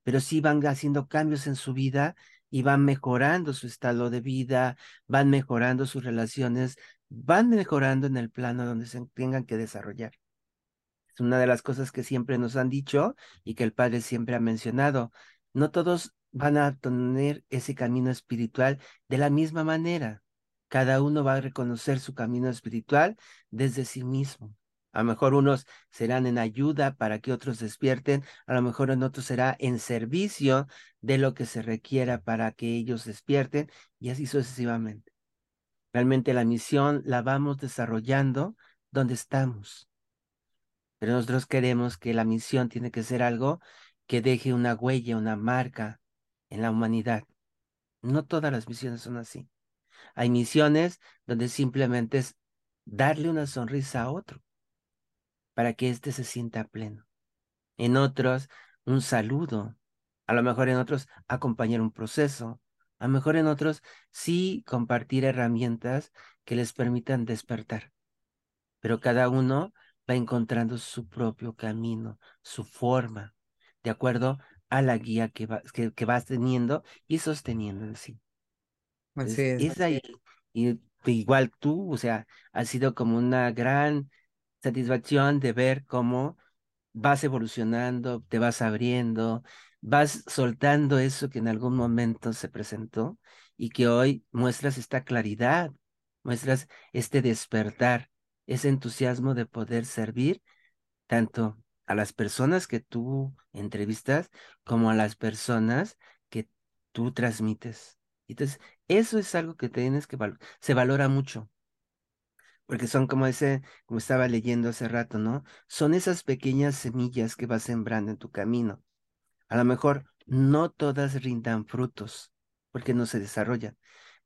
pero sí van haciendo cambios en su vida y van mejorando su estado de vida, van mejorando sus relaciones, van mejorando en el plano donde se tengan que desarrollar. Es una de las cosas que siempre nos han dicho y que el Padre siempre ha mencionado. No todos van a tener ese camino espiritual de la misma manera. Cada uno va a reconocer su camino espiritual desde sí mismo. A lo mejor unos serán en ayuda para que otros despierten, a lo mejor en otros será en servicio de lo que se requiera para que ellos despierten y así sucesivamente. Realmente la misión la vamos desarrollando donde estamos. Pero nosotros queremos que la misión tiene que ser algo que deje una huella, una marca en la humanidad. No todas las misiones son así. Hay misiones donde simplemente es darle una sonrisa a otro para que éste se sienta pleno. En otros, un saludo. A lo mejor en otros, acompañar un proceso. A lo mejor en otros, sí compartir herramientas que les permitan despertar. Pero cada uno va encontrando su propio camino, su forma, de acuerdo a la guía que, va, que, vas teniendo y sosteniendo en sí. Así es. ahí. Y igual tú, o sea, ha sido como una gran satisfacción de ver cómo vas evolucionando, te vas abriendo, vas soltando eso que en algún momento se presentó y que hoy muestras esta claridad, muestras este despertar ese entusiasmo de poder servir tanto a las personas que tú entrevistas como a las personas que tú transmites. Entonces, eso es algo que tienes que valorar, se valora mucho. Porque son como ese, como estaba leyendo hace rato, ¿no? Son esas pequeñas semillas que vas sembrando en tu camino. A lo mejor no todas rindan frutos, porque no se desarrollan,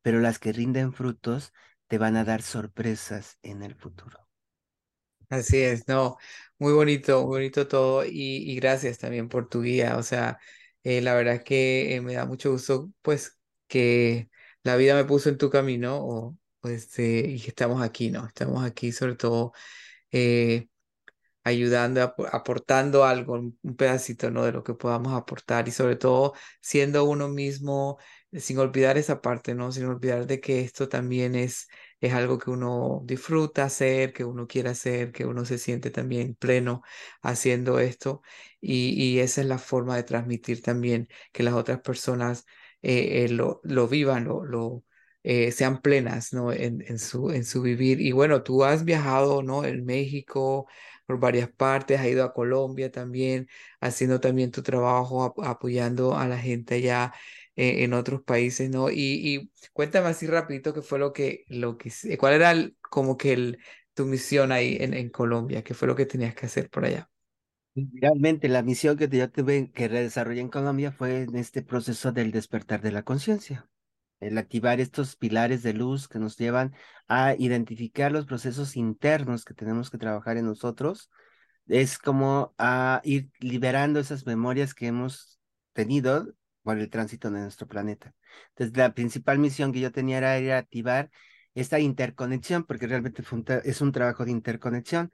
pero las que rinden frutos te van a dar sorpresas en el futuro.
Así es, no, muy bonito, muy bonito todo y, gracias también por tu guía, o sea, eh, la verdad que eh, me da mucho gusto pues que la vida me puso en tu camino o, pues, eh, y estamos aquí, ¿no? Estamos aquí sobre todo ayudando, aportando algo, un pedacito, ¿no? De lo que podamos aportar y sobre todo siendo uno mismo, sin olvidar esa parte, ¿no? Sin olvidar de que esto también es, es algo que uno disfruta hacer, que uno quiere hacer, que uno se siente también pleno haciendo esto y, y esa es la forma de transmitir también que las otras personas eh, eh, lo, lo vivan, lo, lo eh, sean plenas, ¿no? En, en, su, en su vivir. Y bueno, tú has viajado, ¿no? En México, por varias partes, has ido a Colombia también, haciendo también tu trabajo, apoyando a la gente allá en otros países, ¿no? Y, y, cuéntame así rapidito qué fue lo que, lo que, cuál era como que tu misión ahí en, en Colombia, qué fue lo que tenías que hacer por allá.
Realmente la misión que yo tuve que desarrollar en Colombia fue en este proceso del despertar de la conciencia, el activar estos pilares de luz que nos llevan a identificar los procesos internos que tenemos que trabajar en nosotros, es como a ir liberando esas memorias que hemos tenido por el tránsito de nuestro planeta. Entonces, la principal misión que yo tenía era, activar esta interconexión, porque realmente es un trabajo de interconexión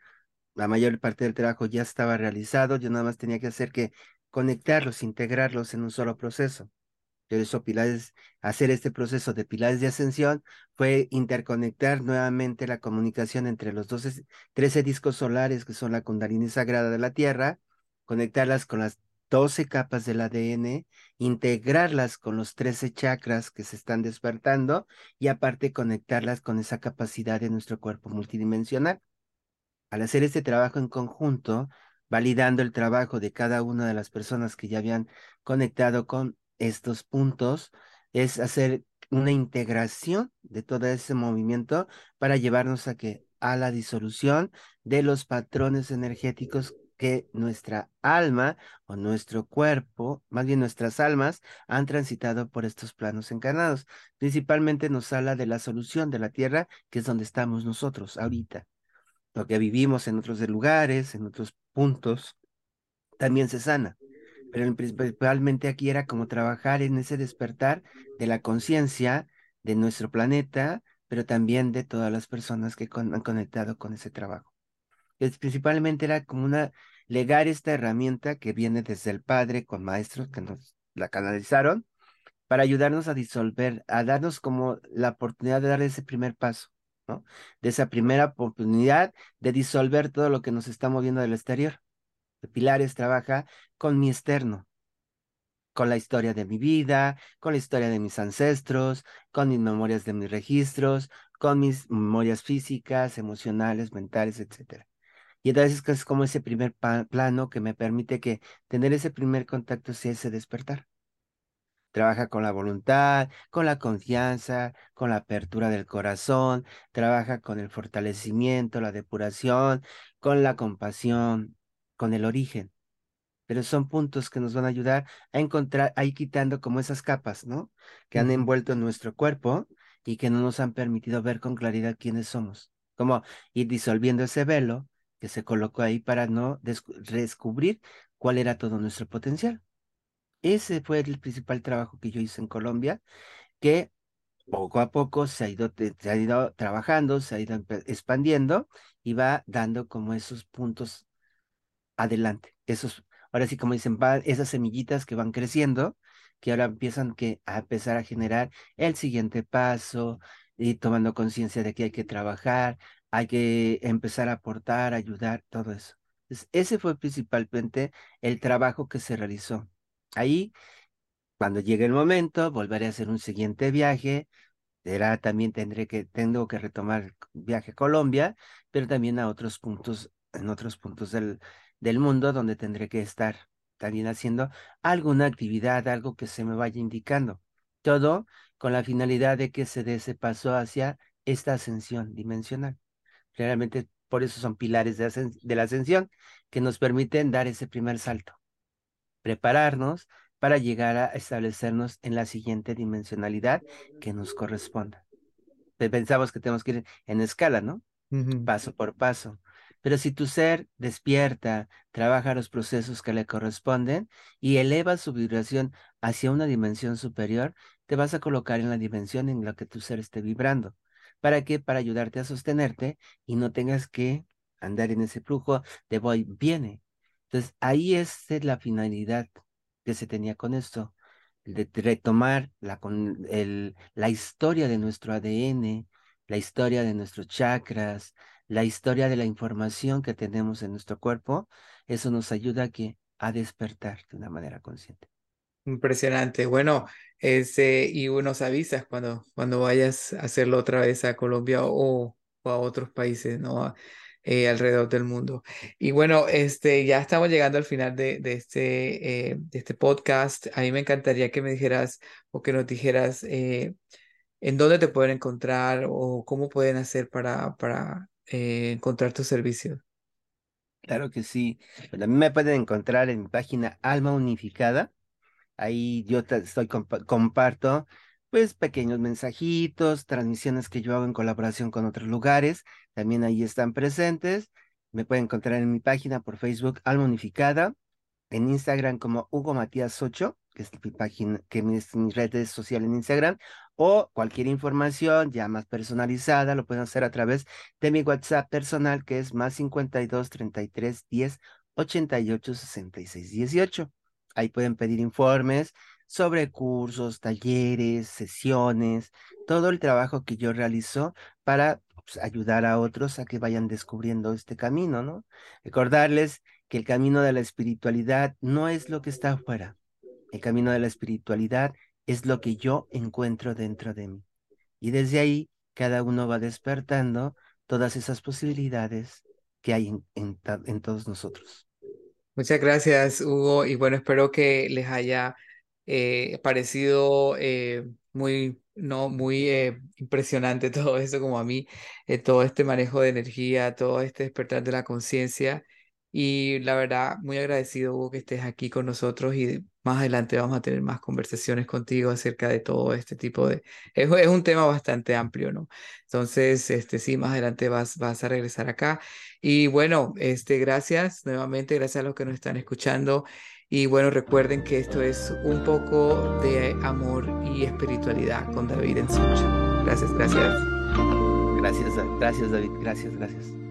la mayor parte del trabajo ya estaba realizado, yo nada más tenía que hacer que conectarlos, integrarlos en un solo proceso. Hacer este proceso de pilares de ascensión fue interconectar nuevamente la comunicación entre los 12, 13 discos solares que son la Kundalini sagrada de la Tierra, conectarlas con las 12 capas del ADN, integrarlas con los 13 chakras que se están despertando y aparte conectarlas con esa capacidad de nuestro cuerpo multidimensional. Al hacer este trabajo en conjunto, validando el trabajo de cada una de las personas que ya habían conectado con estos puntos, es hacer una integración de todo ese movimiento para llevarnos a que a la disolución de los patrones energéticos que nuestra alma o nuestro cuerpo, más bien nuestras almas, han transitado por estos planos encarnados. Principalmente nos habla de la solución de la tierra, que es donde estamos nosotros ahorita. Lo que vivimos en otros lugares, en otros puntos, también se sana. Pero principalmente aquí era como trabajar en ese despertar de la conciencia de nuestro planeta, pero también de todas las personas que han conectado con ese trabajo. Es, principalmente era como una legar esta herramienta que viene desde el Padre con maestros que nos la canalizaron para ayudarnos a disolver, a darnos como la oportunidad de dar ese primer paso, ¿no? De esa primera oportunidad de disolver todo lo que nos está moviendo del exterior. Pilares trabaja con mi externo, con la historia de mi vida, con la historia de mis ancestros, con mis memorias de mis registros, con mis memorias físicas, emocionales, mentales, etcétera. Y entonces es como ese primer plano que me permite que tener ese primer contacto hacia ese despertar. Trabaja con la voluntad, con la confianza, con la apertura del corazón, trabaja con el fortalecimiento, la depuración, con la compasión, con el origen. Pero son puntos que nos van a ayudar a encontrar, a ir quitando como esas capas, ¿no? Que han envuelto nuestro cuerpo y que no nos han permitido ver con claridad quiénes somos. Como ir disolviendo ese velo que se colocó ahí para no descubrir cuál era todo nuestro potencial. Ese fue el principal trabajo que yo hice en Colombia, que poco a poco se ha ido, se ha ido trabajando, se ha ido expandiendo y va dando como esos puntos adelante. Esos, ahora sí, como dicen, esas semillitas que van creciendo, que ahora empiezan que, a empezar a generar el siguiente paso y tomando conciencia de que hay que trabajar, hay que empezar a aportar, ayudar, todo eso. ese fue principalmente el trabajo que se realizó. Ahí, cuando llegue el momento, volveré a hacer un siguiente viaje. Será también tendré que, tengo que retomar viaje a Colombia, pero también a otros puntos, en otros puntos del, del mundo donde tendré que estar también haciendo alguna actividad, algo que se me vaya indicando. Todo con la finalidad de que se dé ese paso hacia esta ascensión dimensional. Realmente por eso son pilares de, de la ascensión que nos permiten dar ese primer salto, prepararnos para llegar a establecernos en la siguiente dimensionalidad que nos corresponda. Pensamos que tenemos que ir en escala, ¿no? Paso por paso. Pero si tu ser despierta, trabaja los procesos que le corresponden y eleva su vibración hacia una dimensión superior, te vas a colocar en la dimensión en la que tu ser esté vibrando. ¿Para qué? Para ayudarte a sostenerte y no tengas que andar en ese flujo de voy, viene. Entonces, ahí es la finalidad que se tenía con esto, de retomar la, con el, la historia de nuestro ADN, la historia de nuestros chakras, la historia de la información que tenemos en nuestro cuerpo, eso nos ayuda a, que, a despertar de una manera consciente.
Impresionante. Bueno, ese, y nos avisas cuando, cuando vayas a hacerlo otra vez a Colombia o, a otros países, ¿no? Eh, alrededor del mundo. Y bueno, este, ya estamos llegando al final de, de este, eh, de este podcast. A mí me encantaría que me dijeras o que nos dijeras eh, en dónde te pueden encontrar o cómo pueden hacer para encontrar tus servicios.
Claro que sí. a mí me pueden encontrar en mi página Alma Unificada Ahí yo estoy comparto pues pequeños mensajitos, transmisiones que yo hago en colaboración con otros lugares, también ahí están presentes. Me pueden encontrar en mi página por Facebook Alma Unificada, en Instagram como Hugo Matías 8, que es mi página, que es mi red social en Instagram, o cualquier información ya más personalizada lo pueden hacer a través de mi WhatsApp personal que es más 52 33 10 88 66 18. Ahí pueden pedir informes sobre cursos, talleres, sesiones, todo el trabajo que yo realizo para pues, ayudar a otros a que vayan descubriendo este camino, ¿no? Recordarles que el camino de la espiritualidad no es lo que está afuera. El camino de la espiritualidad es lo que yo encuentro dentro de mí. Y desde ahí cada uno va despertando todas esas posibilidades que hay en, en, todos nosotros.
Muchas gracias, Hugo. Y bueno, espero que les haya eh, parecido eh, muy, no, muy eh, impresionante todo eso, como a mí, todo este manejo de energía, todo este despertar de la conciencia. Y la verdad, muy agradecido, Hugo, que estés aquí con nosotros y más adelante vamos a tener más conversaciones contigo acerca de todo este tipo de... Es, es un tema bastante amplio, ¿no? Entonces, este, sí, más adelante vas, vas a regresar acá. Y bueno, este, gracias nuevamente, gracias a los que nos están escuchando. Y bueno, recuerden que esto es un poco de amor y espiritualidad con David en Sucha. Gracias, gracias.
Gracias, gracias David, gracias, gracias.